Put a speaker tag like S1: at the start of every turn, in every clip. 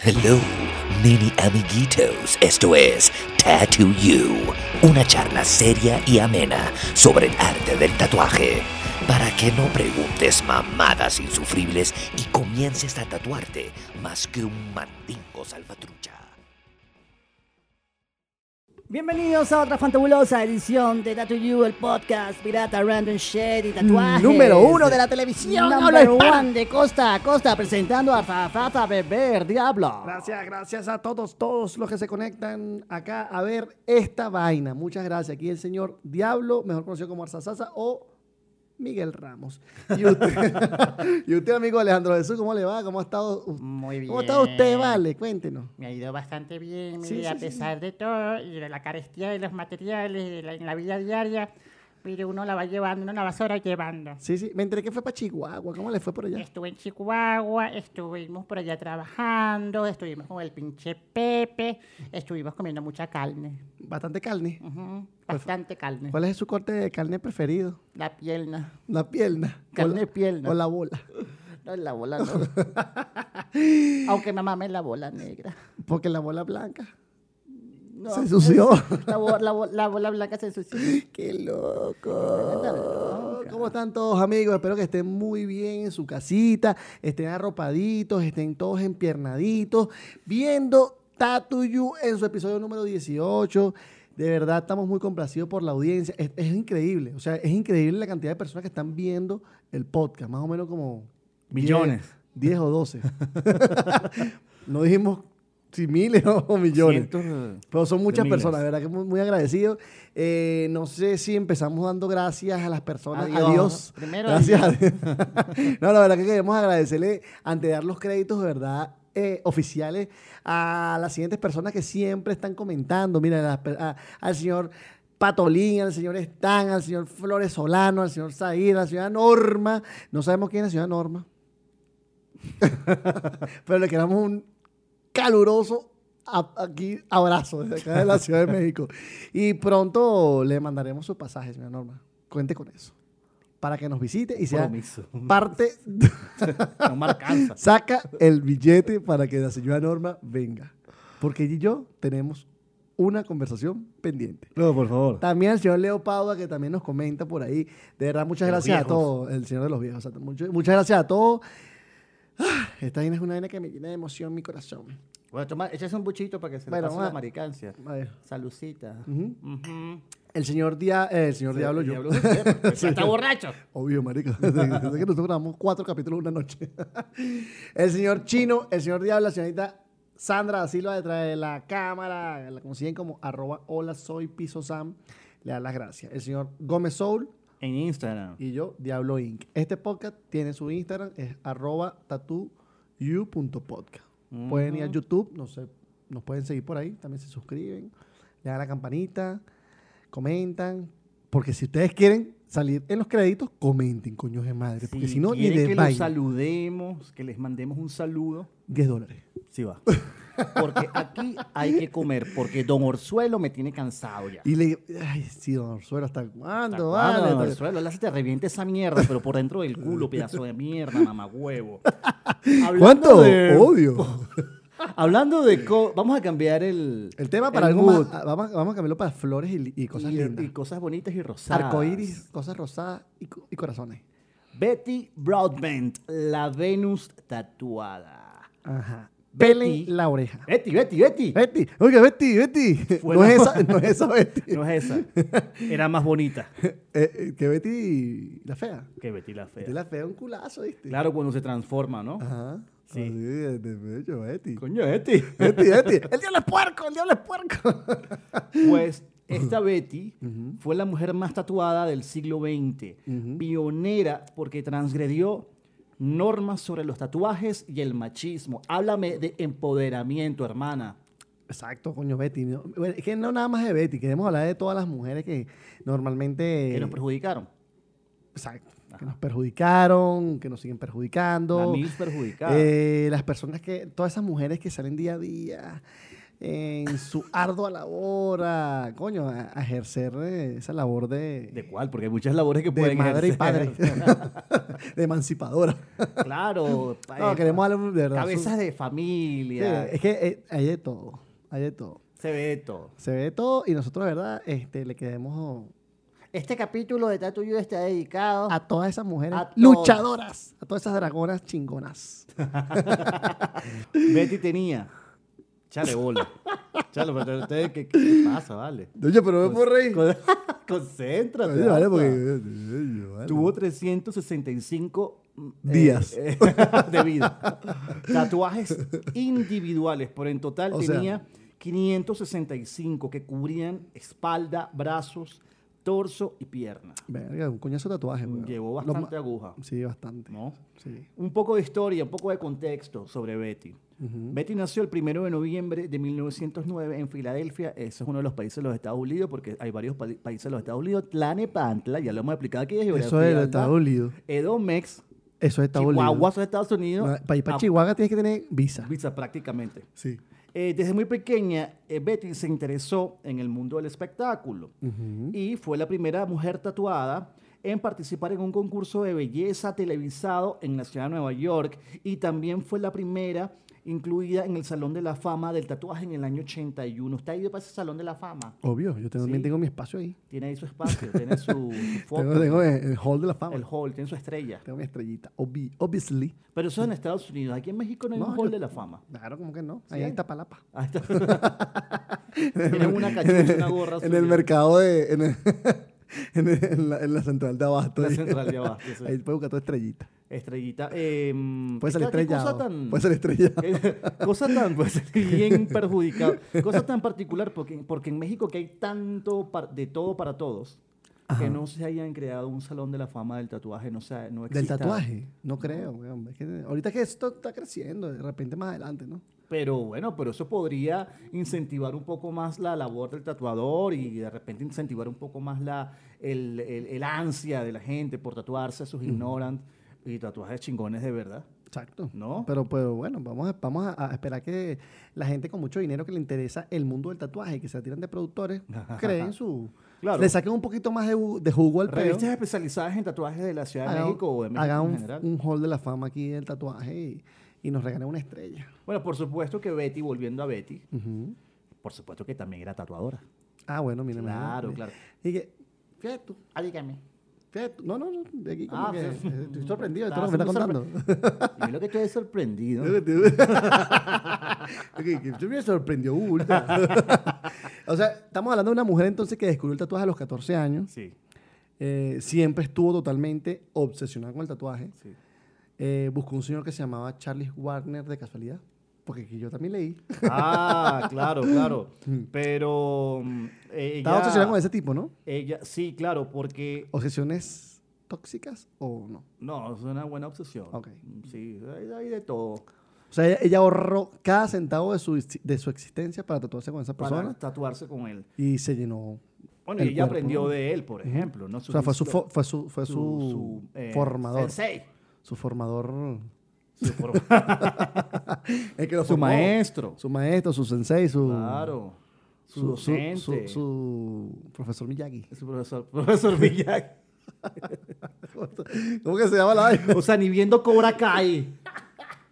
S1: Hello, mini amiguitos. Esto es Tattoo You, una charla seria y amena sobre el arte del tatuaje. Para que no preguntes mamadas insufribles y comiences a tatuarte más que un mandingo salvatrucha.
S2: Bienvenidos a otra fantabulosa edición de Tattoo You, el podcast pirata random shit y tatuajes.
S3: Número uno de la televisión.
S2: Number one de costa a costa presentando a Zafata Beber Diablo.
S3: Gracias, gracias a todos, todos los que se conectan acá a ver esta vaina. Muchas gracias. Aquí el señor Diablo, mejor conocido como Arzazasa o Miguel Ramos. Y usted, y usted, amigo Alejandro Jesús, ¿cómo le va? ¿Cómo ha estado?
S2: Muy bien.
S3: ¿Cómo está usted, vale? Cuéntenos.
S2: Me ha ido bastante bien,
S3: Sí,
S2: mire, a
S3: sí.
S2: pesar de todo y de la carestía de los materiales de la- en la vida diaria. Mire, uno la va llevando, uno la va sobrellevando.
S3: Sí, sí. Me enteré que fue para Chihuahua. ¿Cómo le fue por allá?
S2: Estuve en Chihuahua, estuvimos por allá trabajando, estuvimos con el pinche Pepe, estuvimos comiendo mucha carne.
S3: Bastante carne.
S2: Ujú, Bastante carne.
S3: ¿Cuál es su corte de carne preferido?
S2: La pierna.
S3: La pierna.
S2: Carne
S3: o la,
S2: pierna.
S3: O la bola.
S2: No, la bola no. Aunque mamá me la bola negra.
S3: Porque la bola blanca.
S2: No,
S3: Se ensució.
S2: La, la la bola blanca se ensució.
S3: ¡Qué loco! ¿Cómo están todos amigos? Espero que estén muy bien en su casita, estén arropaditos, estén todos empiernaditos, viendo Tattoo You en su episodio número 18. De verdad estamos muy complacidos por la audiencia. Es, es increíble, o sea, es increíble la cantidad de personas que están viendo el podcast, más o menos como...
S4: Millones.
S3: 10, 10 o 12. no dijimos si miles o millones.
S4: Cientos,
S3: Pero son muchas personas, verdad que muy, muy agradecido. Eh, no sé si empezamos dando gracias a las personas.
S2: Adiós.
S3: Adiós.
S2: Primero
S3: gracias. a Dios. no, la verdad que queremos agradecerle, ante dar los créditos de verdad eh, oficiales, a las siguientes personas que siempre están comentando. Mira, a- al señor Patolín, al señor Stan, al señor Flores Solano, al señor Zahir, a la señora Norma. No sabemos quién es la señora Norma. Pero le queramos un caluroso a- aquí abrazo desde acá de la Ciudad de México. Y pronto le mandaremos su pasaje, señora Norma. Cuente con eso. Para que nos visite y sea
S4: Compromiso.
S3: parte.
S4: No me alcanza.
S3: Saca el billete para que la señora Norma venga. Porque ella y yo tenemos una conversación pendiente.
S4: No, por favor.
S3: También el señor Leo Pauda, que también nos comenta por ahí. De verdad, muchas
S4: De
S3: gracias a todos. El señor de los viejos. exacto. Mucho- muchas gracias a todos. Ah, esta vaina es una vaina que me llena de emoción mi corazón.
S4: Bueno, toma, échase un buchito para que se le
S3: Bueno,
S4: pase
S3: va.
S4: la maricancia.
S3: A ver.
S4: Salucita.
S3: El señor, Dia- eh, el señor Diablo, yo.
S4: Diablo, pues, Está borracho.
S3: Obvio, marica. Desde que nosotros grabamos cuatro capítulos una noche. el señor Chino, el señor Diablo, la señorita Sandra Silva detrás de la cámara. La consiguen como arroba hola soy piso Sam. Le da las gracias. El señor Gómez Soul
S4: En Instagram.
S3: y yo, Diablo Inc. Este podcast tiene su Instagram, es arroba. Pueden ir a YouTube, no sé, nos pueden seguir por ahí, también se suscriben, le dan la campanita, comentan, porque si ustedes quieren salir en los créditos, comenten, coño de madre, porque si, no, ni de
S4: que los saludemos, que les mandemos un saludo,
S3: 10 dólares.
S4: sí va. Porque aquí hay que comer, porque Don Orzuelo me tiene cansado ya.
S3: Y le ay, sí, don Orsuelo, ¿hasta
S4: ¿Hasta
S3: cuándo?
S4: cuándo,
S3: vale?
S4: Don Orzuelo? Hace te reviente esa mierda, pero por dentro del culo, pedazo de mierda, mamagüevo.
S3: ¿Cuánto?
S4: de-
S3: Odio.
S4: Hablando de... co- Vamos a cambiar el...
S3: El tema para
S4: el
S3: algo más,
S4: mood.
S3: ah, vamos, vamos a cambiarlo para flores y, y cosas
S4: y,
S3: lindas.
S4: y cosas bonitas y rosadas.
S3: Arcoíris, cosas rosadas y, co- y corazones.
S4: Betty Broadbent, la Venus tatuada.
S3: Ajá.
S4: Betty.
S3: Pelen la oreja.
S4: Betty, Betty, Betty.
S3: Betty, oiga, Betty, Betty.
S4: Fue
S3: No
S4: la-
S3: es, esa, no es esa Betty.
S4: No es esa. Era más bonita
S3: Eh, eh, que Betty la fea.
S4: que Betty la fea.
S3: Betty la fea es un culazo, ¿viste?
S4: Claro, cuando se transforma, ¿no?
S3: Ajá.
S4: Sí.
S3: Así, de, de hecho, Betty.
S4: Coño, Betty.
S3: Betty, Betty. El diablo es puerco, el diablo es puerco.
S4: Pues esta Betty fue la mujer más tatuada del siglo XX. Pionera porque transgredió normas sobre los tatuajes y el machismo. Háblame de empoderamiento, hermana.
S3: Exacto, coño, Betty. No, bueno, es que no nada más de Betty, queremos hablar de todas las mujeres que normalmente...
S4: Que nos perjudicaron.
S3: Exacto. Que nos perjudicaron, que nos siguen perjudicando.
S4: La mil perjudicada.
S3: Eh, las personas que, todas esas mujeres que salen día a día en su ardua labor a, coño, a, a ejercer eh, esa labor de,
S4: ¿De cuál? Porque hay muchas labores que
S3: de
S4: pueden
S3: madre y padre, de emancipadora.
S4: Claro.
S3: No,
S4: eh,
S3: queremos darle de verdad.
S4: Cabezas
S3: su-
S4: de
S3: Sí,
S4: familia.
S3: es que eh, hay de todo, hay de todo.
S4: Se ve todo.
S3: Se ve de todo y nosotros, de verdad, este, le queremos
S2: Este capítulo de Tato You está dedicado
S3: a todas esas mujeres
S2: A todas.
S3: luchadoras, a todas esas dragonas chingonas.
S4: Betty tenía. Chale bola. Chale, pero ustedes, ¿qué, qué pasa, vale?
S3: Oye, pero me puedo reír.
S4: Con- Concéntrate.
S3: Oye, vale, porque... oye, vale.
S4: Tuvo 365 eh,
S3: Días.
S4: eh, de vida. Tatuajes individuales, pero en total
S3: O sea-
S4: tenía 565 que cubrían espalda, brazos, torso y pierna.
S3: Verga, un coñazo de tatuaje, weón.
S4: Llevó
S3: Lo
S4: bastante aguja.
S3: Sí, bastante.
S4: ¿no?
S3: Sí.
S4: Un poco de historia, un poco de contexto sobre Betty. Betty nació el 1 de noviembre de 1909 en Filadelfia. Ese es uno de los países de los Estados Unidos, porque hay varios pa- países de los Estados Unidos. Tlanepantla, ya lo hemos explicado aquí. de
S3: Eso es de
S4: ¿verdad?
S3: Estados Unidos.
S4: Edomex,
S3: Eso es Estados
S4: Chihuahua,
S3: Unidos.
S4: son Estados Unidos.
S3: No, para ir para
S4: Ah,
S3: Chihuahua tienes que tener visa.
S4: Visa prácticamente.
S3: Sí.
S4: Eh, desde muy pequeña, eh, Betty se interesó en el mundo del espectáculo y fue la primera mujer tatuada en participar en un concurso de belleza televisado en la ciudad de Nueva York y también fue la primera incluida en el Salón de la Fama del Tatuaje en el año 81. ¿Usted ha ido para ese Salón de la Fama?
S3: Obvio, yo también
S4: Sí.
S3: tengo mi espacio ahí.
S4: Tiene ahí su espacio, tiene su, su foto,
S3: Tengo, tengo el, el hall de la fama.
S4: el hall, tiene su estrella.
S3: Tengo mi estrellita. Obvi- obviously.
S4: Pero eso es en Estados Unidos. Aquí en México no hay
S3: No,
S4: un hall
S3: yo-
S4: de la fama.
S3: Claro, como que no. Ahí
S4: Sí.
S3: en Iztapalapa.
S4: Ahí está. Tienen una cachucha, una gorra.
S3: En el mercado de. En, el- en, la, en la central de abasto.
S4: La central de abasto, sí.
S3: Ahí puedes buscar tu estrellita.
S4: Estrellita. Eh,
S3: Puede ser
S4: ¿qué- qué
S3: estrellado.
S4: Cosa tan,
S3: Puede ser estrellado.
S4: eh, cosa tan, bien perjudicada. Cosa tan particular, porque, porque en México que hay tanto par- de todo para todos, que no se hayan creado un salón de la fama del tatuaje, no, sea, no
S3: Del
S4: exista.
S3: tatuaje. No creo, weón. Es que ahorita que esto está creciendo, de repente más adelante, ¿no?
S4: Pero bueno, pero eso podría incentivar un poco más la labor del tatuador y de repente incentivar un poco más la, el, el- el ansia de la gente por tatuarse, sus ignorant y tatuajes chingones de verdad.
S3: Exacto.
S4: ¿No?
S3: Pero, pero bueno, vamos, a, vamos a, a esperar que la gente con mucho dinero que le interesa el mundo del tatuaje y que se tiran de productores creen su.
S4: Claro.
S3: Le saquen un poquito más de, de jugo al peo.
S4: Revistas especializadas en tatuajes de la Ciudad de
S3: hagan-
S4: México o de México
S3: hagan un,
S4: general.
S3: un hall de la fama aquí del tatuaje y, y nos regalen una estrella.
S4: Bueno, por supuesto que Betty, volviendo a Betty, por supuesto que también era tatuadora.
S3: Ah, bueno, mira.
S4: Claro, claro.
S3: Y que, fíjate tú,
S2: Ah, dígame.
S3: fíjate tú. No, no, no. De aquí como
S4: Ah,
S3: que
S4: sí.
S3: eh, estoy sorprendido de todo lo que me está contando.
S4: Y lo que estoy sorprendido.
S3: Yo me sorprendió o sea, estamos hablando de una mujer entonces que descubrió el tatuaje a los 14 años.
S4: Sí,
S3: Eh, siempre estuvo totalmente obsesionada con el tatuaje.
S4: sí.
S3: Eh, buscó un señor que se llamaba Charles Warner de casualidad. Porque aquí yo también leí.
S4: Ah, claro, claro. Pero mm, ella,
S3: Estaba obsesionada con ese tipo, ¿no?
S4: ella, sí, claro, porque
S3: ¿Obsesiones tóxicas o no?
S4: no, es una buena obsesión.
S3: Ok.
S4: Sí, hay, hay de todo.
S3: O sea, ella, ella ahorró cada centavo de su, de su existencia para tatuarse con esa
S4: Para
S3: persona
S4: tatuarse con él.
S3: y se llenó.
S4: Bueno,
S3: el
S4: y ella
S3: cuerpo,
S4: aprendió de él, por ejemplo. ¿no?
S3: O sea, fue su, fue su, fue su,
S4: eh,
S3: formador.
S4: sensei.
S3: Su formador.
S4: Su, for-
S3: Es que lo
S4: su
S3: formó.
S4: maestro.
S3: Su maestro, su sensei, su.
S4: Claro. Su, docente.
S3: Su, su profesor Miyagi.
S4: Su profesor, profesor Miyagi.
S3: ¿Cómo que se llama la vaina?
S4: O sea, ni viendo Cobra Kai.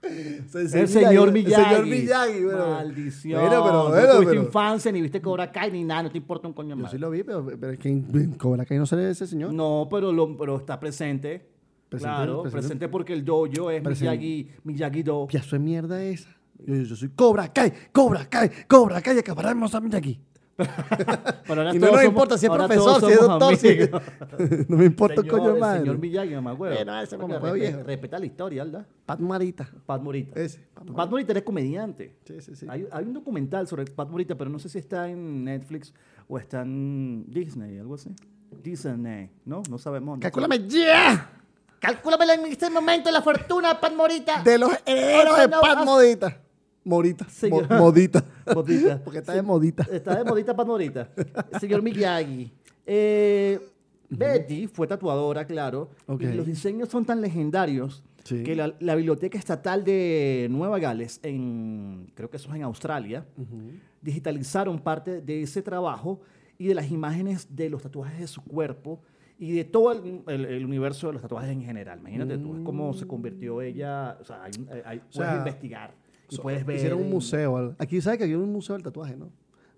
S4: El señor Miyagi.
S3: El señor Miyagi, bueno.
S4: Maldición.
S3: Bueno, pero,
S4: no
S3: bueno,
S4: tuviste
S3: pero-
S4: infancia, ni viste Cobra Kai, ni nada. No te importa un coño
S3: Yo
S4: más.
S3: sí lo vi, pero, pero es que en Cobra Kai no sale ese señor.
S4: No, pero, lo, pero está presente.
S3: Presente,
S4: claro,
S3: presente.
S4: presente, porque el dojo es
S3: Presente.
S4: Miyagi, Miyagi Do.
S3: Piazo de mierda esa. Yo, soy Cobra Kai, Cobra Kai, Cobra Kai, acabaremos a Miyagi.
S4: Pero ahora
S3: Y no nos importa si es profesor, si es doctor, si no me importa
S4: Señor-
S3: coño madre.
S4: Señor Miyagi, no me acuerdo.
S3: Bueno, ese viejo.
S4: Respeta la historia, ¿verdad?
S3: Pat Marita.
S4: Pat Morita.
S3: Ese, Pat Morita.
S4: Pat Morita era comediante.
S3: Sí, sí, sí.
S4: Hay, hay un documental sobre Pat Morita, pero no sé si está en Netflix o está en Disney, algo así. Disney, ¿no? No sabemos. no
S3: Calcúlame ya
S2: Calcúlamela en este momento la fortuna, Pat Morita.
S3: de los herederos de
S2: vas-
S3: Modita. Morita.
S4: Señor.
S3: Mo- modita.
S4: Modita.
S3: Porque está de modita.
S4: Está de modita Pat Morita. Señor Miyagi. Eh, Betty fue tatuadora, claro. Y los diseños son tan legendarios
S3: Sí.
S4: que la, la Biblioteca Estatal de Nueva Gales, en, creo que eso es en Australia, digitalizaron parte de ese trabajo y de las imágenes de los tatuajes de su cuerpo y de todo el, el- el universo de los tatuajes en general. Imagínate tú, es cómo se convirtió ella, o sea, hay, un- hay- puedes
S3: sea,
S4: investigar y
S3: So-
S4: puedes ver.
S3: Hicieron un museo. Aquí, ¿sabes que hay un museo del tatuaje, no?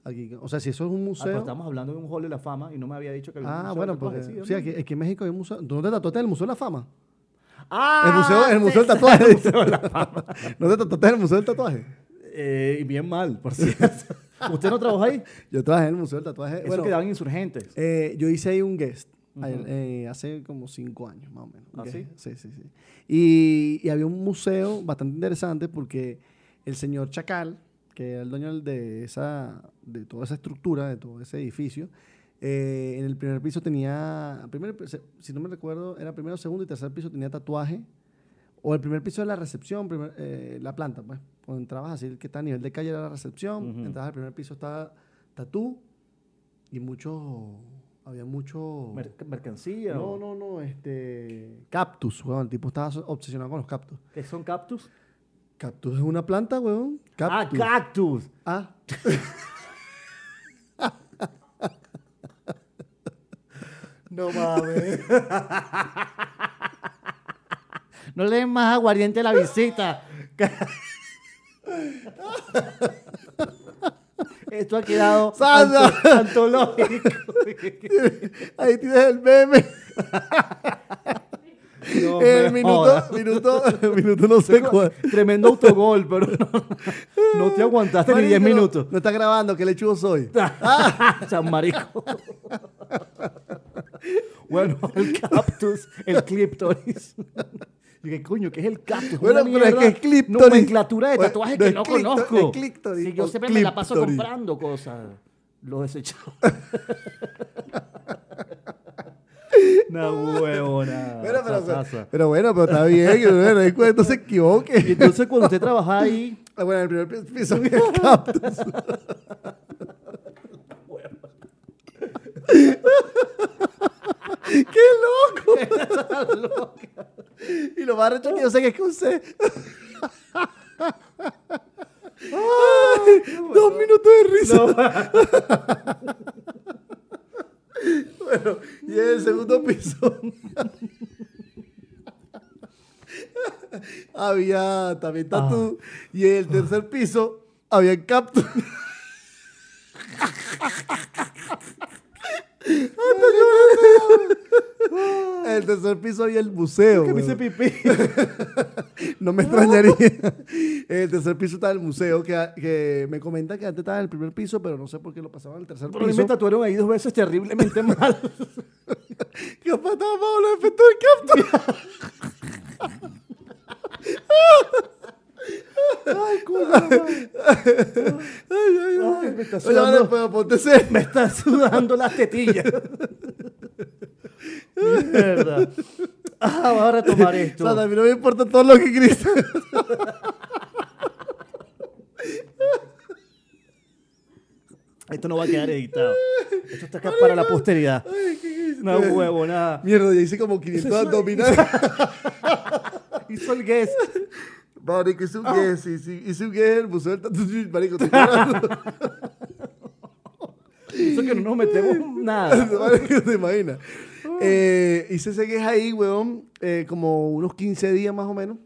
S3: Aquí, o sea, si eso es un
S4: Ah,
S3: museo.
S4: pero estamos hablando de un hall de la fama y no me había dicho que había un
S3: Ah,
S4: museo de
S3: bueno,
S4: tatuajes,
S3: porque.
S4: ¿sí,
S3: Sí,
S4: ¿no?
S3: aquí, aquí en México hay un museo. ¿Tú no te tatuaste en el Museo de la Fama?
S4: Ah,
S3: el museo, el museo del tatuaje. ¿No te tatuaste en el Museo del Tatuaje?
S4: Eh, y bien mal, por cierto. ¿Usted no trabajó ahí?
S3: Yo trabajé en el Museo del Tatuaje.
S4: Eso
S3: bueno,
S4: quedaban insurgentes.
S3: eh, yo hice ahí un guest. Ayer, eh, hace como cinco años, más o menos.
S4: ¿Ah, sí?
S3: Sí, sí, sí. Y, y había un museo bastante interesante porque el señor Chacal, que era el dueño de, esa, de toda esa estructura, de todo ese edificio, eh, en el primer piso tenía, primer, si no me recuerdo, era primero, segundo y tercer piso tenía tatuaje. O el primer piso de la recepción, primer- eh, la planta, pues. Cuando entrabas así, que está a nivel de calle era la recepción,
S4: Ujú.
S3: entrabas al primer piso, estaba tatú y mucho, había mucho...
S4: Mer- mercancía.
S3: No,
S4: o-
S3: no, no, este... Cactus, weón. El tipo estaba obsesionado con los cactus.
S4: ¿Qué son cactus?
S3: Cactus es una planta, weón. Cactus.
S4: Ah, cactus.
S3: Ah. no mames.
S2: No le den más aguardiente a la visita.
S4: Esto ha quedado anto- antológico.
S3: Ahí tienes el meme.
S4: No
S3: el minuto, minuto, minuto no sé cuál.
S4: Tremendo autogol, pero no, no te aguantaste ni 10
S3: Marico,
S4: minutos.
S3: No está grabando, que lechugo soy.
S4: San Marico. bueno, el cactus, el clíptoris. Y que coño, ¿qué es el cactus?
S3: Bueno, pero es que es clíptoris.
S4: Nomenclatura de
S3: Bueno,
S4: tatuajes
S3: no
S4: que no
S3: clíptoris,
S4: conozco.
S3: es clíptoris,
S4: Sí, yo siempre me la paso comprando cosas. Lo desechado. Una huevona.
S3: Pero, pero,
S4: sasasa.
S3: pero bueno, pero está bien. bueno, cuando se
S4: Y
S3: equivoque.
S4: entonces cuando usted trabaja ahí,
S3: Ah, Bueno, el primer piso es el cactus. ¡Qué loco! Y lo más recho que yo sé que es que usted. Ay, dos minutos de risa. bueno, y en el segundo piso había también tatú. Y en el tercer piso había cactus. El tercer piso había el museo.
S4: que me hice pipí.
S3: No me extrañaría. El tercer piso está el museo, que, que me comenta que antes estaba en el primer piso, pero no sé por qué lo pasaban al tercer
S4: Pero
S3: piso.
S4: me tatuaron ahí dos veces terriblemente mal.
S3: ¿Qué pasaba Pablo? Efecto.
S4: Ay, coño. Ay, me está sudando.
S3: serio.
S4: Me están sudando las tetillas. Mierda. Ah, voy a retomar esto.
S3: A mí no me importa todo lo que grita.
S4: Esto no va a quedar editado. Esto está acá para la posteridad. No huevo, nada.
S3: Mierda, ya hice como 500 abdominales.
S4: Hizo el guess.
S3: Marico, hice un guess, hice, hice un guess en el museo del tatu. Marico, estoy llorando.
S4: Eso que no nos metemos nada.
S3: Marico, ¿te imaginas? Eh, hice ese guess ahí, weón, eh, como unos 15 días más o menos.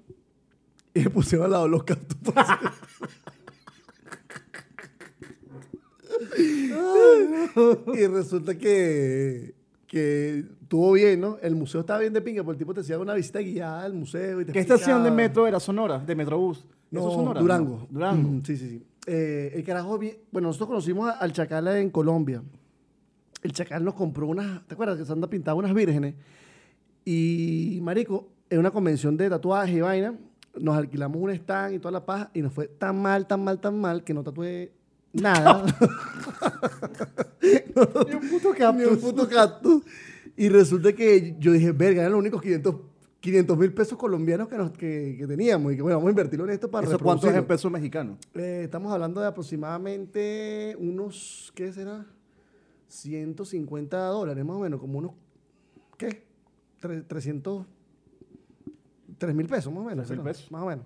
S3: Y me pusieron al lado los cactus. y resulta que, que estuvo bien, ¿no? El museo estaba bien de pinga, porque el tipo te hacía una visita guiada al museo. Y te
S4: ¿Qué estación de metro era? Sonora, de Metrobús.
S3: No,
S4: ¿Eso es Sonora?
S3: Durango.
S4: No, Durango.
S3: Mm, Sí, sí, sí. Eh, el carajo, vi- bueno, nosotros conocimos a- al Chacal en Colombia. El Chacal nos compró unas, ¿te acuerdas que se anda pintado unas vírgenes? Y, marico, en una convención de tatuajes y vaina, nos alquilamos un stand y toda la paja, y nos fue tan mal, tan mal, tan mal, que no tatué nada.
S4: Ni un puto
S3: Ni un puto cactus. Y resulta que yo dije, verga, eran los únicos 500 mil pesos colombianos que, nos, que, que teníamos. Y que, bueno, vamos a invertirlo en esto para
S4: ¿Eso cuánto es en pesos mexicanos?
S3: Eh, estamos hablando de aproximadamente unos, ¿qué será? 150 dólares más o menos, como unos, ¿qué? Tre- 300, 3 mil pesos, más o menos.
S4: 3.000
S3: ¿no?
S4: pesos.
S3: Más o menos.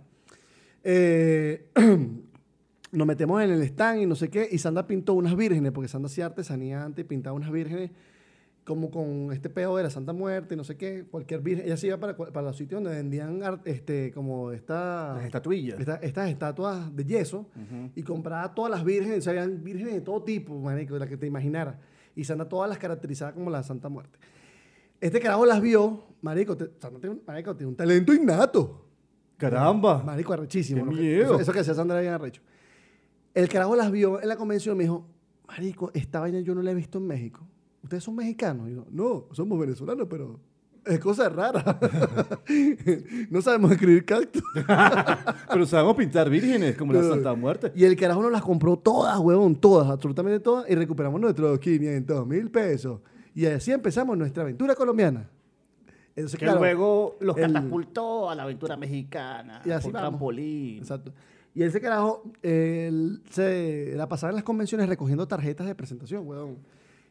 S3: Eh, nos metemos en el stand y no sé qué, y Sandra pintó unas vírgenes, porque Sandra hacía artesanía antes, y pintaba unas vírgenes como con este peo de la Santa Muerte, y no sé qué, cualquier virgen. Ella se iba para, para los sitios donde vendían este, como esta,
S4: Las estatuillas.
S3: esta- estas estatuas de yeso y compraba todas las vírgenes, o sea, habían vírgenes de todo tipo, marico, de las que te imaginaras. Y Sandra todas las caracterizaba como la Santa Muerte. Este carajo las vio, marico, te- tiene, un- marico, tiene un talento innato.
S4: Caramba.
S3: Marico, arrechísimo.
S4: Qué
S3: ¿no?
S4: miedo.
S3: Eso, eso que hacía Sandra bien arrecho. El carajo las vio en la convención y me dijo, marico, esta vaina yo no la he visto en México. ¿Ustedes son mexicanos? Y yo, no, somos venezolanos, pero es cosa rara. no sabemos escribir cactus.
S4: Pero sabemos pintar vírgenes como la Santa Muerte.
S3: Y el carajo nos las compró todas, huevón, todas, absolutamente todas, y recuperamos nuestros 500 mil pesos. Y así empezamos nuestra aventura colombiana. Entonces,
S4: Que
S3: claro,
S4: luego los
S3: el-
S4: catapultó a la aventura mexicana.
S3: Y así
S4: por
S3: vamos.
S4: trampolín.
S3: Exacto. Y ese carajo él se la pasaba en las convenciones recogiendo tarjetas de presentación, weón.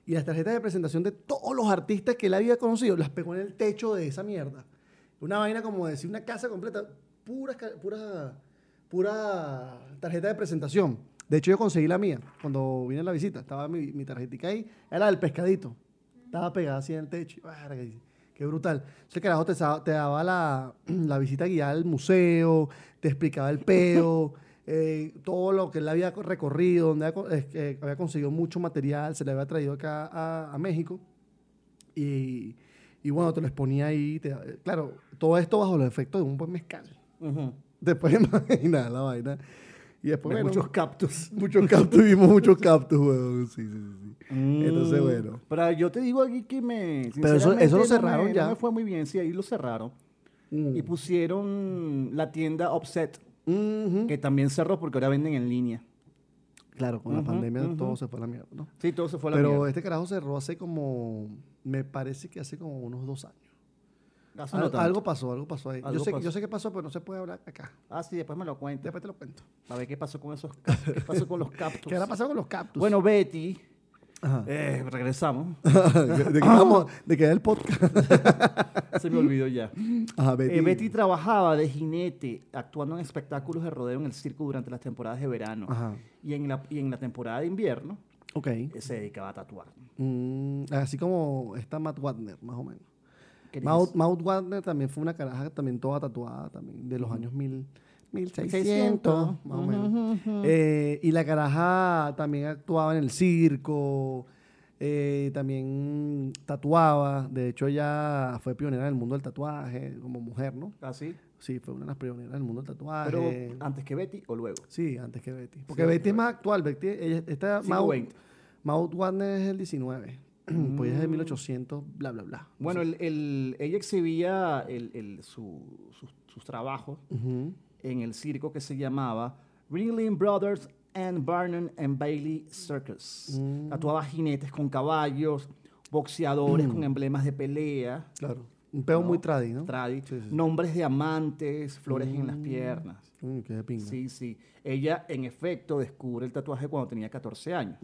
S3: Y las tarjetas de presentación de todos los artistas que él había conocido las pegó en el techo de esa mierda. Una vaina como decir una casa completa, pura, pura, pura tarjeta de presentación. De hecho, yo conseguí la mía cuando vine a la visita. Estaba mi, mi tarjetica ahí, era del pescadito. Estaba pegada así en el techo. Qué brutal. Ese carajo te daba la, la visita guiada al museo, te explicaba el peo, eh, todo lo que él había recorrido, donde había, que había conseguido mucho material, se le había traído acá a, a México. Y, y bueno, te lo exponía ahí. te- claro, todo esto bajo los efectos de un buen mezcal.
S4: Ujú.
S3: Después imaginar la vaina. Y después,
S4: De
S3: bueno,
S4: muchos cactus.
S3: muchos captus, vimos muchos captus, weón. Sí, sí, sí. sí. Entonces,
S4: Mm,
S3: bueno.
S4: Pero yo te digo aquí que me.
S3: Pero eso- eso lo
S4: sinceramente, no
S3: cerraron
S4: me-
S3: ya.
S4: No me fue muy bien, sí, ahí lo cerraron.
S3: Mm.
S4: Y pusieron la tienda Offset, Que también cerró porque ahora venden en línea.
S3: Claro, con la pandemia todo se fue a la mierda, ¿no?
S4: Sí, todo se fue a la
S3: Pero
S4: mierda.
S3: este carajo cerró hace como, me parece que hace como unos dos años. Al-
S4: no
S3: algo pasó, algo pasó ahí.
S4: Algo
S3: yo, sé,
S4: pasó.
S3: yo sé qué pasó, pero no se puede hablar acá.
S4: Ah, sí, después me lo cuenta.
S3: Después te lo cuento.
S4: A ver qué pasó con esos qué pasó con los cactus.
S3: ¿Qué habrá pasado con los cactus?
S4: Bueno, Betty. Eh, regresamos.
S3: ¿De, qué vamos? ¿De qué era el podcast?
S4: Se me olvidó ya.
S3: Ajá, Betty.
S4: Eh, Betty trabajaba de jinete actuando en espectáculos de rodeo en el circo durante las temporadas de verano.
S3: Ajá.
S4: Y, en la, y en la temporada de invierno
S3: Ok.
S4: eh, se dedicaba a tatuar.
S3: Mm, así como está Matt Wagner, más o menos.
S4: ¿Qué
S3: Maud,
S4: dices?
S3: Maud Wagner también fue una caraja también toda tatuada también de los años mil, 1600
S4: 600,
S3: más o menos. Eh, y la caraja también actuaba en el circo eh, también tatuaba. De hecho ella fue pionera en el mundo del tatuaje como mujer no
S4: ¿Ah, sí?
S3: sí fue una de las pioneras del mundo del tatuaje.
S4: Pero antes que Betty o luego.
S3: sí antes que Betty. Porque
S4: Sí,
S3: Betty es más actual. Betty ella esta Maud. Maud Wagner es el 19 pues ella es de 1800 bla bla bla.
S4: Bueno, el, el- ella exhibía el- el- su- sus, sus trabajos
S3: Ujú.
S4: En el circo que se llamaba Ringling Brothers and Barnum and Bailey Circus.
S3: Mm.
S4: Tatuaba jinetes con caballos, boxeadores con emblemas de pelea,
S3: Claro. Un peo
S4: ¿no?
S3: muy tradi, ¿no?
S4: tradi,
S3: Sí, sí, sí.
S4: nombres de amantes, flores en las piernas.
S3: Mm, qué pinga.
S4: Sí, sí. Ella, en efecto, descubre el tatuaje cuando tenía 14 años.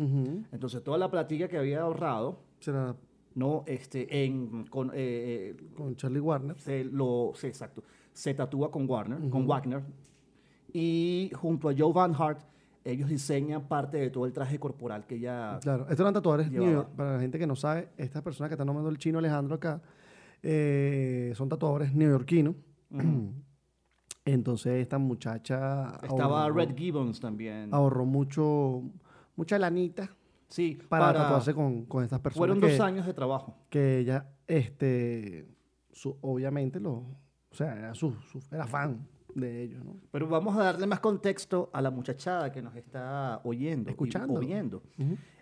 S4: Entonces, toda la platica que había ahorrado,
S3: Será
S4: ¿no? Este, en, con, eh, eh,
S3: con Charlie Warner.
S4: se lo, sí, exacto, se tatúa con Warner, con Wagner, y junto a Joe Van Hart, ellos diseñan parte de todo el traje corporal que ella...
S3: Claro. Estos eran tatuadores
S4: Llevaba.
S3: New York. Para la gente que no sabe, estas personas que están nombrando el chino Alejandro acá, eh, son tatuadores neoyorquinos. Entonces esta muchacha
S4: Estaba
S3: ahorró,
S4: Red Gibbons también.
S3: ahorró mucho, mucha lanita
S4: sí,
S3: para, tatuarse con, con estas personas.
S4: Fueron
S3: que,
S4: dos años de trabajo.
S3: que ella, este, su- obviamente, lo, o sea, era, su, su- era fan de ellos, ¿no?
S4: Pero vamos a darle más contexto a la muchachada que nos está oyendo.
S3: Escuchando.
S4: o viendo.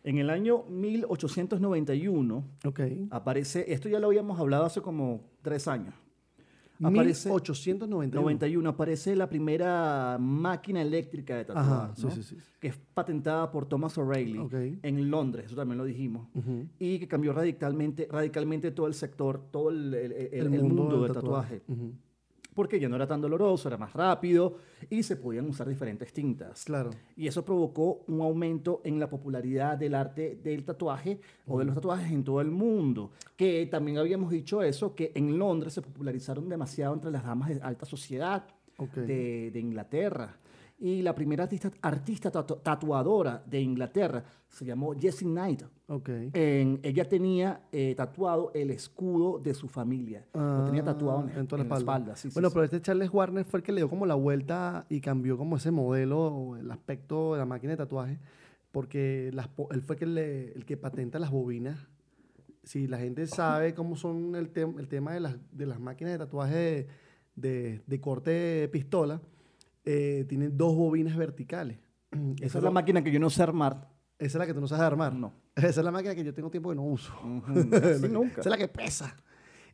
S4: En el año 1891
S3: Ok.
S4: aparece, esto ya lo habíamos hablado hace como tres años. Aparece
S3: 1891.
S4: 91 aparece la primera máquina eléctrica de tatuar,
S3: Ajá, sí,
S4: ¿no?
S3: sí, sí.
S4: que es patentada por Thomas O'Reilly
S3: Ok.
S4: en Londres, eso también lo dijimos, y que cambió radicalmente, radicalmente todo el sector, todo el, el- el- el mundo, del tatuaje.
S3: Ujú.
S4: Porque ya no era tan doloroso, era más rápido y se podían usar diferentes tintas.
S3: Claro.
S4: Y eso provocó un aumento en la popularidad del arte del tatuaje o de los tatuajes en todo el mundo. Que también habíamos dicho eso, que en Londres se popularizaron demasiado entre las damas de alta sociedad de Inglaterra. Y la primera artista, artista tatu- tatuadora de Inglaterra se llamó Jessie Knight.
S3: Ok.
S4: En- ella tenía eh, tatuado el escudo de su familia. Lo tenía
S3: Ah,
S4: tatuado en,
S3: en toda la
S4: en
S3: espalda.
S4: sí, sí,
S3: bueno,
S4: sí.
S3: pero este Charles Warner fue el que le dio como la vuelta y cambió como ese modelo, el aspecto de la máquina de tatuaje, porque las él fue que le- el que patenta las bobinas. Si la gente sabe cómo son el, tem- el tema de las, de las máquinas de tatuaje de, de- de corte de pistola, eh, tienen dos bobinas verticales.
S4: Esa es la máquina que yo no sé armar.
S3: esa es la que tú no sabes armar.
S4: No.
S3: Esa es la máquina que yo tengo tiempo que no uso.
S4: Nunca.
S3: Esa es la que pesa.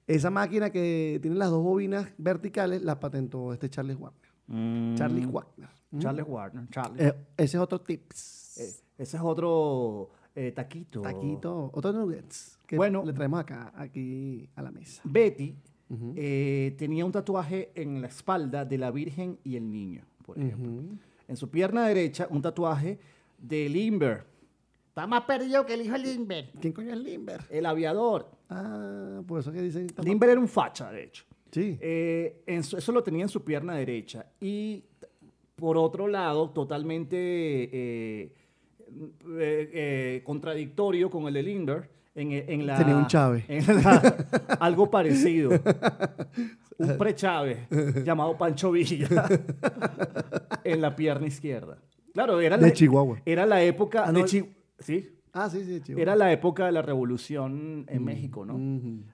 S3: Esa máquina que tiene las dos bobinas verticales la patentó este Charles Warner.
S4: Mm,
S3: Charlie Wagner. ¿Mm?
S4: Charles Warner. Charlie.
S3: Eh, ese es otro tips.
S4: Eh, ese es otro eh, taquito.
S3: Taquito, otro nuggets que
S4: Bueno.
S3: le traemos acá, aquí a la mesa.
S4: Betty Eh, tenía un tatuaje en la espalda de la Virgen y el Niño, por ejemplo. En su pierna derecha, un tatuaje de Limber,
S2: Está más perdido que el hijo de Limber.
S3: ¿Quién coño es Limber?
S4: el aviador.
S3: Ah, por eso que dicen.
S4: Limber era un facha, de hecho.
S3: Sí.
S4: Eh, eso lo tenía en su pierna derecha. Y por otro lado, totalmente eh, eh, contradictorio con el de Lindbergh, en, en la...
S3: Tenía un Chávez.
S4: en la- algo parecido. un pre-Chávez llamado Pancho Villa en la pierna izquierda. Claro, era
S3: De
S4: la,
S3: Chihuahua.
S4: Era la época
S3: Ah, no,
S4: de Chi- ¿Sí?
S3: Ah, sí, sí, chivo.
S4: Era la época de la revolución en México, ¿no?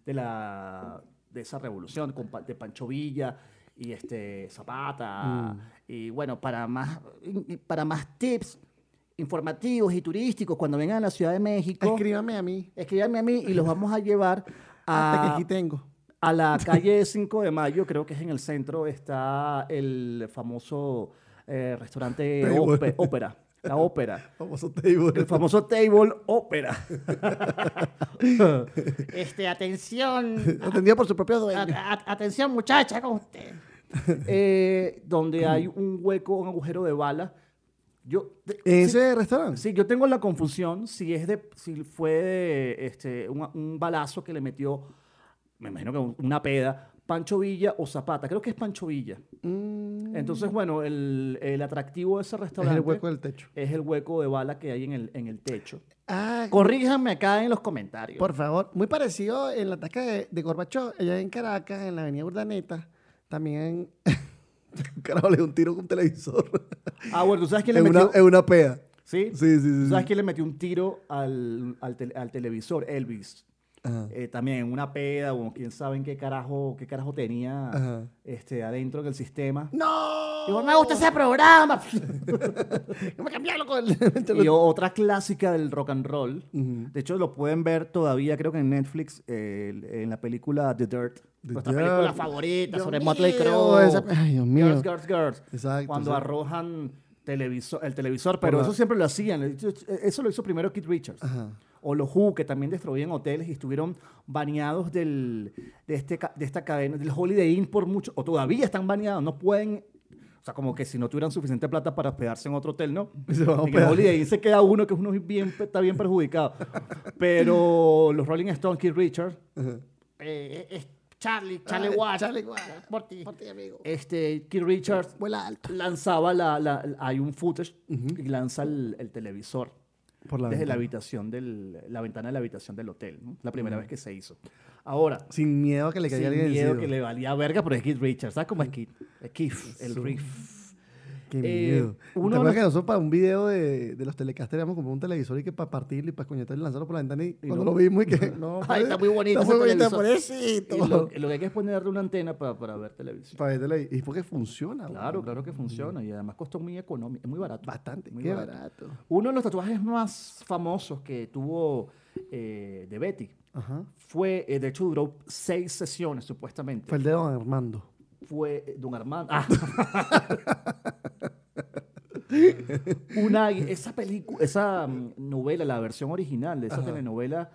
S4: De la de esa revolución de Pancho Villa y este Zapata y bueno para más para más tips informativos y turísticos cuando vengan a la Ciudad de México
S3: Escríbame a mí.
S4: escríbanme a mí y los vamos a llevar
S3: Hasta que
S4: a,
S3: aquí tengo.
S4: a la calle 5 de Mayo creo que es en el centro está el famoso eh, restaurante ópera la ópera
S3: Famoso table.
S4: el famoso table ópera
S2: Este, atención.
S3: Atendido por su propio
S2: a-
S3: dueño.
S2: a- atención, muchacha, con usted.
S4: eh, donde hay un hueco, un agujero de bala. Yo, de-
S3: ¿En
S4: sí,
S3: ese restaurante?
S4: sí, yo tengo la confusión si es de, si fue de, este, un, un balazo que le metió, me imagino que un- una peda, Pancho Villa o Zapata. Creo que es Pancho Villa.
S3: Mm,
S4: Entonces, bueno, el, el atractivo de ese
S3: es
S4: restaurante
S3: el hueco del techo.
S4: es el hueco de bala que hay en el, en el techo.
S3: Ah,
S4: Corríjanme acá en los comentarios.
S3: Por favor, muy parecido en la ataque de, de Gorbachov, allá en Caracas, en la avenida Urdaneta, también carajo le dio un tiro con un televisor
S4: ah, bueno, ¿tú sabes quién le
S3: en, una,
S4: metió?
S3: en una pea.
S4: ¿Sí?
S3: Sí, sí, sí.
S4: ¿Tú sabes quién le metió un tiro al, al, tele- al televisor? Elvis. Eh, también en una peda o quién sabe en qué carajo, qué carajo tenía
S3: Ajá.
S4: este, adentro del sistema.
S3: ¡No!
S2: Igual me gusta ese programa.
S3: Yo me cambiarlo con el...
S4: Y otra clásica del rock and roll.
S3: Ujú.
S4: De hecho, lo pueden ver todavía, creo que en Netflix, eh, en la película The Dirt.
S3: The
S2: Nuestra
S3: Dirt.
S2: película favorita
S3: Dios
S2: sobre Motley Crue.
S3: esa- Ay, Dios mío.
S4: Girls, Girls, Girls.
S3: Exacto,
S4: Cuando
S3: exacto.
S4: arrojan televisor, el televisor, pero
S3: la-
S4: eso siempre lo hacían. Eso lo hizo primero Keith Richards.
S3: Ajá.
S4: O los Who, que también destruían hoteles y estuvieron baneados del, de, este, de esta cadena, del Holiday Inn por mucho, o todavía están baneados, no pueden, o sea, como que si no tuvieran suficiente plata para hospedarse en otro hotel, ¿no?
S3: Y se van a
S4: En el. Holiday Inn se queda uno que uno bien, está bien perjudicado. Pero los Rolling Stones, Keith Richards,
S2: Eh, es Charlie, Charlie
S3: Ay,
S2: Watts.
S3: Charlie Watts.
S2: Por ti.
S3: Por ti, amigo.
S4: este, Keith Richards
S3: Vuela alto.
S4: lanzaba la, la- hay un footage y lanza el, el televisor
S3: Por la
S4: desde la
S3: ventana.
S4: habitación del, la ventana de la habitación del hotel, ¿no? La primera vez que se hizo. Ahora,
S3: Sin miedo a que le
S4: sin
S3: caiga alguien
S4: miedo
S3: encima.
S4: que le valía verga, pero es Keith Richards, ¿sabes cómo es Keith? Es Keith, el riff.
S3: Qué
S4: Eh,
S3: miedo.
S4: uno
S3: ¿Te acuerdas que nosotros para un video de, de los telecasters íbamos comprar un televisor y que para partirlo y para coñetarlo y lanzarlo por la ventana y, cuando
S4: no.
S3: lo vimos y que no,
S2: Ay, está muy bonito
S3: Está muy bonito, pobrecito.
S4: Lo, lo que hay que es ponerle una antena para, para ver televisión.
S3: Para ver tele- y porque funciona.
S4: Claro, claro que funciona y además costó muy económico, muy barato.
S3: Bastante.
S4: Muy
S3: Qué
S4: barato.
S3: barato.
S4: Uno de los tatuajes más famosos que tuvo eh, de Betty
S3: Ajá.
S4: fue, eh, de hecho duró seis sesiones supuestamente.
S3: Fue el de Don Armando.
S4: Fue Don Armando. Ah. Una, esa película, esa mm, novela, la versión original de esa telenovela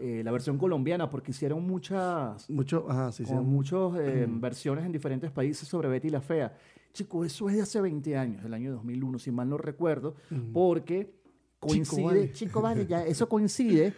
S4: eh, la versión colombiana, porque hicieron muchas,
S3: Mucho, ajá, sí, sí.
S4: con muchas eh, versiones en diferentes países sobre Betty la Fea. Chico, eso es de hace 20 años, del año 2001, si mal no recuerdo, porque coincide,
S3: vale.
S4: chico, vale, ya, eso coincide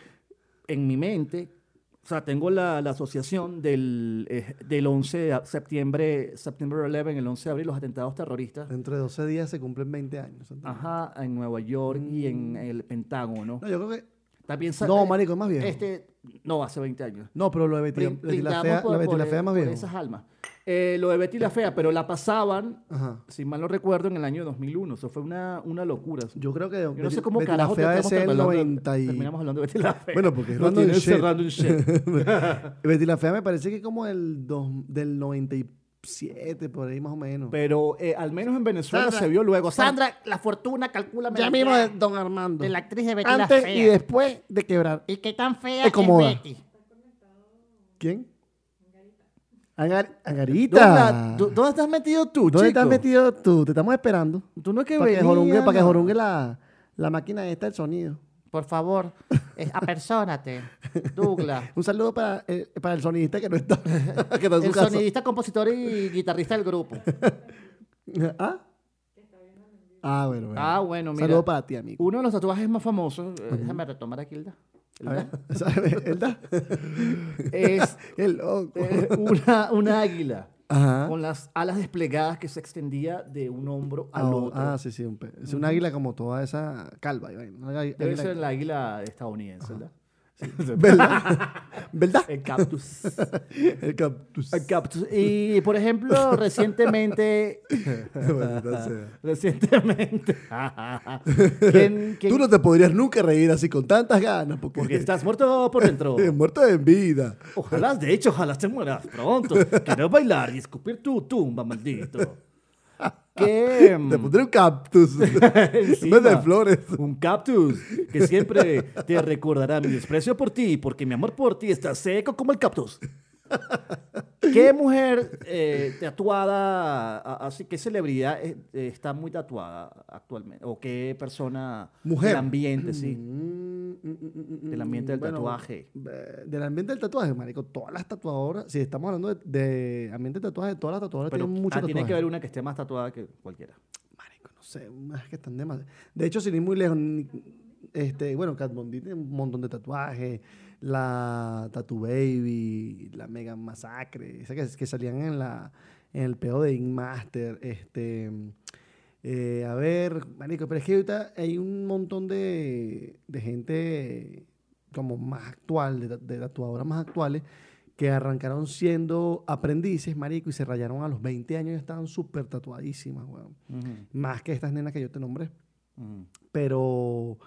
S4: en mi mente. O sea, tengo la, la asociación del, eh, del 11 de septiembre, September 11, el 11 de abril, los atentados terroristas.
S3: Dentro de 12 días se cumplen 20 años.
S4: Ajá, en Nueva York y en el Pentágono.
S3: No, yo creo que.
S4: También
S3: No, marico, más viejo.
S4: Este, no, hace 20 años.
S3: No, pero lo de Betty la
S4: brindamos
S3: Fea,
S4: por-
S3: la Betty
S4: por,
S3: la Fea es más viejo.
S4: esas almas. Eh, lo de Betty la Fea, pero la pasaban,
S3: Ajá.
S4: si mal no recuerdo, en el año 2001. Eso fue una, una locura.
S3: Yo creo que.
S4: Yo no sé cómo
S3: Betty
S4: carajo
S3: la Fea es el
S4: hablando-
S3: 90 y...
S4: terminamos hablando de Betty la Fea.
S3: Bueno, porque es
S4: No
S3: random shit.
S4: random shit.
S3: Betty la Fea me parece que como el dos, del 97, por ahí más o menos.
S4: Pero eh, al menos en Venezuela
S2: Sandra,
S4: se vio luego.
S2: Sandra, la fortuna, calcula
S3: ya mismo de Don Armando.
S2: de la actriz de Betty la
S3: Antes
S2: Fea.
S3: y después de quebrar.
S2: ¿Y qué tan fea
S3: Es
S2: es Betty?
S3: ¿Quién? Angar-
S4: ¿Dónde,
S3: Angarita.
S4: ¿Dó- ¿Dónde estás metido tú,
S3: ¿Dónde estás metido tú? Te estamos esperando.
S4: Tú no es que
S3: Para que para que jorungue la, la máquina esta, el sonido.
S2: Por favor, es- apersónate. Douglas.
S3: Un saludo para, eh, para el sonidista que no está. que está en
S2: El sonidista, compositor y guitarrista del grupo.
S3: ¿Ah? Ah, bueno, bueno.
S4: Ah, bueno, mira.
S3: Saludo para ti, amigo.
S4: Uno de los tatuajes más famosos, eh,
S2: Déjame retomar aquí
S4: es
S3: El
S4: eh, una, una águila
S3: Ajá.
S4: con las alas desplegadas que se extendía de un hombro al
S3: Ah,
S4: otro.
S3: ah, sí, sí. Un es un águila como toda esa calva. una águila-
S4: Debe
S3: águila-
S4: ser la águila estadounidense, ¿verdad?
S3: ¿Verdad? ¿Verdad?
S4: El cactus.
S3: El cactus.
S4: El cactus. Y, por ejemplo, recientemente... Recientemente... ¿quién- quién-
S3: Tú no te podrías nunca reír así con tantas ganas porque,
S4: Porque estás muerto por dentro.
S3: muerto en vida.
S4: Ojalá, de hecho, ojalá te mueras pronto. Quiero bailar y escupir tu tumba, maldito. Que...
S3: Te pondré un cactus en vez
S4: Encima.
S3: de flores.
S4: Un cactus que siempre te recordará mi desprecio por ti, porque mi amor por ti está seco como el cactus. ¿Qué mujer eh, tatuada, así, qué celebridad eh, eh, está muy tatuada actualmente? ¿O qué persona
S3: Mujer.
S4: del ambiente, sí?
S3: Mm, mm, mm, mm,
S4: Del ambiente del
S3: bueno,
S4: tatuaje.
S3: Del ambiente del tatuaje, marico. Todas las tatuadoras, si estamos hablando de, de ambiente del tatuaje, todas las tatuadoras
S4: Pero
S3: tienen mucho
S4: ah, tiene
S3: tatuaje.
S4: que haber una que esté más tatuada que cualquiera.
S3: Marico, no sé, unas que están de más. De hecho, sin ir muy lejos, este, bueno, Kat Von D tiene un montón de tatuajes. La Tattoo Baby, la Mega Masacre, esa que, que salían en la en el peo de Ink Master. Este, eh, a ver, marico, pero es que ahorita hay un montón de, de gente como más actual, de, de tatuadoras más actuales, que arrancaron siendo aprendices, marico, y se rayaron a los 20 años y estaban súper tatuadísimas, weón. Más que estas nenas que yo te nombré.
S4: Ujú.
S3: Pero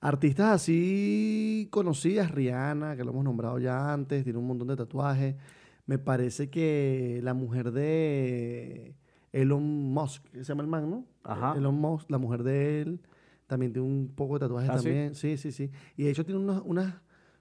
S3: artistas así conocidas, Rihanna, que lo hemos nombrado ya antes, tiene un montón de tatuajes. Me parece que la mujer de Elon Musk, se llama el man, ¿no?
S4: Ajá.
S3: Elon Musk, la mujer de él, también tiene un poco de tatuajes
S4: ¿Ah,
S3: también. Sí, sí, sí. Y de hecho tiene unos, unas,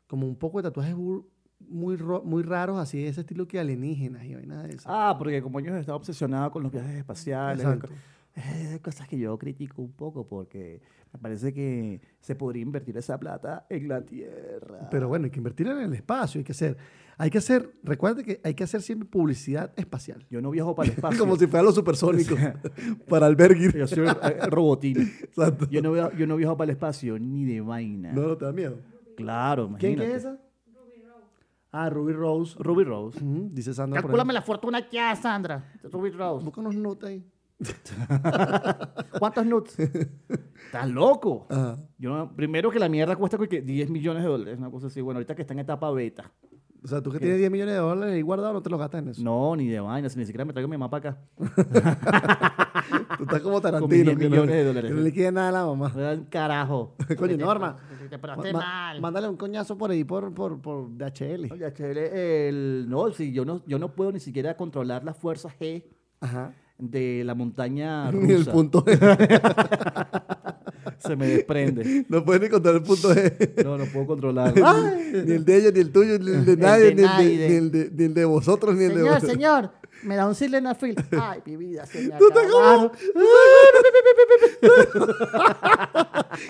S3: como un poco de tatuajes muy, muy raros, así de ese estilo que alienígenas y vaina de eso.
S4: Ah, porque como ellos están obsesionados con los viajes espaciales,
S3: Exacto.
S4: eh, cosas que yo critico un poco porque me parece que se podría invertir esa plata en la Tierra.
S3: Pero bueno, hay que invertir en el espacio, hay que hacer, hay que hacer, recuerda que hay que hacer siempre publicidad espacial.
S4: yo no viajo para el espacio.
S3: Como si fueran los supersónicos para alberguir.
S4: Yo soy eh, robotín.
S3: Exacto.
S4: Yo no, via- yo no viajo para el espacio ni de vaina.
S3: No, no te da miedo.
S4: Claro,
S3: ¿Quién
S4: imagínate.
S3: qué es esa? Ah, Ruby Rose.
S4: Ruby Rose.
S3: Ujú, Dice Sandra. ahí.
S2: la fortuna ya, Sandra. Ruby Rose.
S3: Busca unos notas ahí.
S4: ¿Cuántos nuts? ¿Estás loco?
S3: Ajá.
S4: Yo no- primero que la mierda cuesta como que 10 millones de dólares, una cosa así. Bueno, ahorita que está en etapa beta.
S3: O sea, tú que tienes 10 millones de dólares ahí guardados, no te los gastas en eso.
S4: No, ni de vaina, si ni siquiera me traigo mi mamá para acá.
S3: Tú estás como Tarantino.
S4: Con mis 10
S3: que no-
S4: millones de dólares.
S3: que no le queda nada a la mamá.
S4: Me dan carajo.
S3: Coño, Norma.
S2: Te paraste
S3: ma-
S2: mal.
S3: Mándale un coñazo por ahí por, por, por DHL.
S4: Oye, chévere, el, no, si yo no, yo no puedo ni siquiera controlar la fuerza G
S3: Ajá.
S4: De la montaña
S3: Ni el
S4: rusa.
S3: punto G.
S4: Se me desprende.
S3: No puedes ni contar el punto G.
S4: No, no puedo controlar.
S3: ni el de ella, ni el tuyo, ni el de
S2: El
S3: nadie,
S2: de
S3: ni, el de,
S2: nadie.
S3: ni, el de, ni el de vosotros, ni el de
S2: Señor,
S3: vosotros.
S2: señor, me da un sildenafil. Ay, mi vida, se me
S3: Tú estás.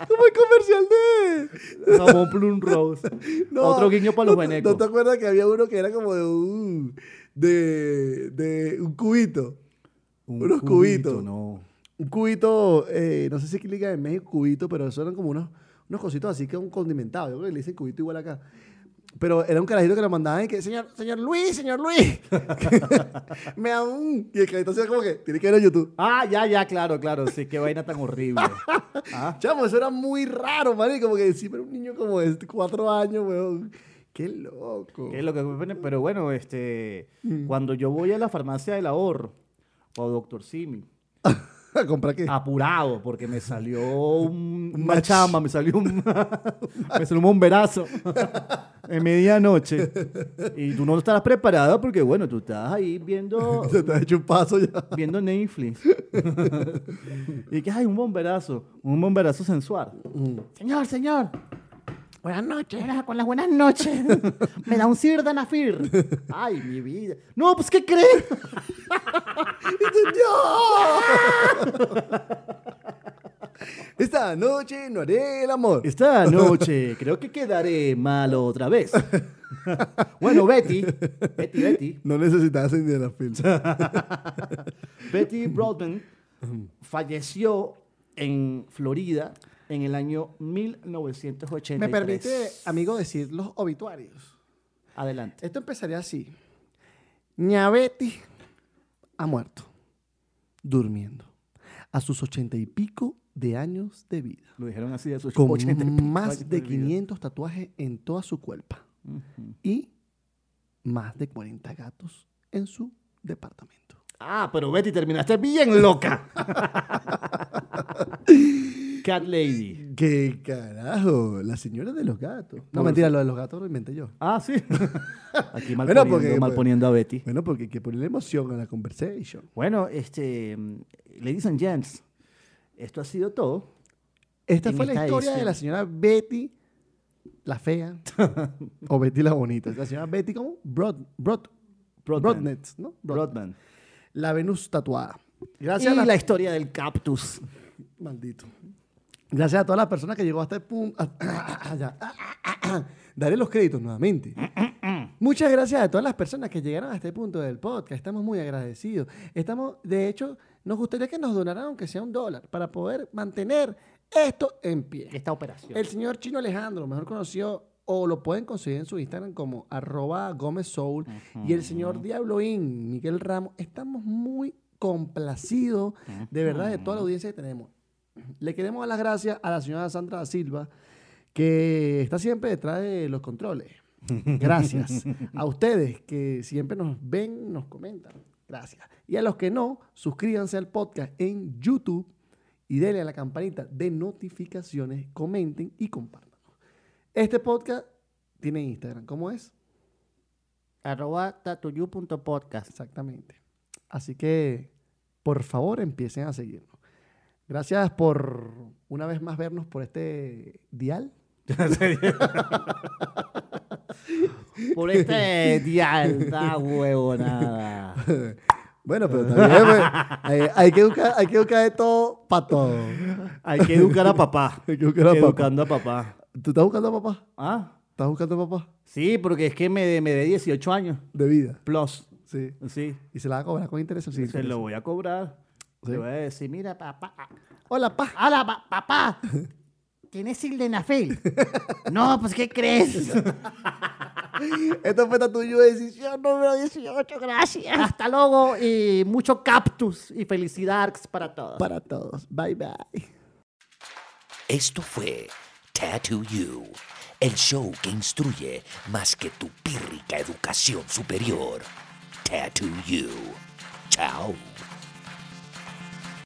S3: Como el comercial de.
S4: Jabón Plum Rose. Otro guiño para los
S3: ¿no, te-
S4: venecos.
S3: ¿No te acuerdas que había uno que era como de un. de. de un cubito?
S4: Un
S3: unos
S4: cubito,
S3: cubitos.
S4: No.
S3: Un cubito, eh, no sé si digan en México cubito, pero eso eran como unos, unos cositos así que un condimentado. Yo creo que le dicen cubito igual acá. Pero era un carajito que lo mandaban y que, señor, señor Luis, señor Luis. Me da un. Y el carajito hacía como que, tiene que ver en YouTube.
S4: Ah, ya, ya, claro, claro. Sí, qué vaina tan horrible. Ah,
S3: Chamo, eso era muy raro, man. Como que sí, pero un niño como de cuatro años, weón. Qué loco.
S4: ¿Qué es lo que Pero bueno, este,
S3: Mm.
S4: cuando yo voy a la farmacia del ahorro o Doctor Simi,
S3: ¿A comprar qué?
S4: apurado porque me salió un,
S3: Un
S4: una
S3: match.
S4: chamba, me salió un, me salió un bomberazo en medianoche. Y tú no estarás preparado porque, bueno, tú estás ahí viendo,
S3: Se te ha hecho un paso ya.
S4: viendo Netflix. y que hay un bomberazo, un bomberazo sensual.
S2: Señor, señor. Buenas noches. Buenas- con las buenas noches. Me da un Sirdanafir.
S4: Ay, mi vida. No, pues, ¿qué crees?
S3: Esta noche no haré el amor.
S4: Esta noche creo que quedaré malo otra vez. bueno, Betty, Betty, Betty,
S3: No necesitas encender la film.
S4: Betty Broadbent falleció en Florida en el año 1983.
S3: Me permite, amigo, decir los obituarios.
S4: Adelante.
S3: Esto empezaría así. Ñabetti ha muerto, durmiendo, a sus ochenta y pico de años de vida,
S4: Lo dijeron así de sus
S3: con
S4: 80 y pico
S3: más de
S4: vida.
S3: 500 tatuajes en toda su cuerpo
S4: Ujú.
S3: y más de 40 gatos en su departamento.
S4: Ah, pero Betty, terminaste bien loca. Cat Lady.
S3: ¿Qué carajo? La señora de los gatos. No,
S4: Por
S3: mentira, lo de los gatos lo inventé yo.
S4: Ah, sí. Aquí mal,
S3: Bueno,
S4: poniendo,
S3: porque-
S4: mal poniendo a Betty.
S3: Bueno, porque hay que ponerle emoción a la conversation.
S4: Bueno, este, mm, ladies and gents, esto ha sido todo.
S3: Esta
S4: En
S3: fue la historia de la señora Betty la fea o Betty la bonita. La señora Betty como Broad, Broad,
S4: Broadband.
S3: Broadnet, ¿no?
S4: Broadband.
S3: La Venus tatuada.
S4: Y
S3: Gracias a
S4: la...
S3: la...
S4: historia del cactus.
S3: Maldito. Gracias a todas las personas que llegó hasta el punto. Daré los créditos nuevamente. Muchas gracias a todas las personas que llegaron a este punto del podcast. Estamos muy agradecidos. Estamos, de hecho, nos gustaría que nos donaran, aunque sea un dólar, para poder mantener esto en pie.
S2: Esta operación.
S3: El señor Chino Alejandro, mejor conocido, o lo pueden conseguir en su Instagram como arroba Gómez Soul. Y el señor Diabloín, Miguel Ramos, estamos muy complacidos de verdad de toda la audiencia que tenemos. Le queremos dar las gracias a la señora Sandra Silva, que está siempre detrás de los controles. Gracias. A ustedes que siempre nos ven, nos comentan. Gracias. Y a los que no, suscríbanse al podcast en YouTube y denle a la campanita de notificaciones, comenten y compartan. Este podcast tiene Instagram. ¿Cómo es?
S2: Arroba tatuyu.podcast.
S3: Exactamente. Así que, por favor, empiecen a seguirnos. Gracias por una vez más vernos por este dial.
S4: Por este dial, da huevonada.
S3: Bueno, pero también pues, hay, hay que educar, hay que educar de todo para todo.
S4: Hay que educar a papá.
S3: Hay que educar a papá.
S4: Educando a papá.
S3: ¿Tú estás buscando a papá?
S4: ¿Ah?
S3: ¿Estás buscando a papá?
S4: Sí, porque es que me, me dé 18 años.
S3: De vida.
S4: Plus.
S3: Sí.
S4: Sí.
S3: Y se la va a cobrar con interés sin
S4: Se
S3: interés?
S4: lo voy a cobrar.
S3: Sí.
S4: Le voy a decir, mira, papá.
S3: Hola, pa.
S2: ¡Hola, pa- papá! ¿Tienes sildenafil? no, pues, ¿qué crees?
S3: Esto fue tuyo de decisión número 18.
S2: Gracias.
S4: Hasta luego y mucho cactus y felicidades para todos.
S3: Para todos. Bye, bye.
S1: Esto fue Tattoo You, el show que instruye más que tu pírrica educación superior. Tattoo You. Chao.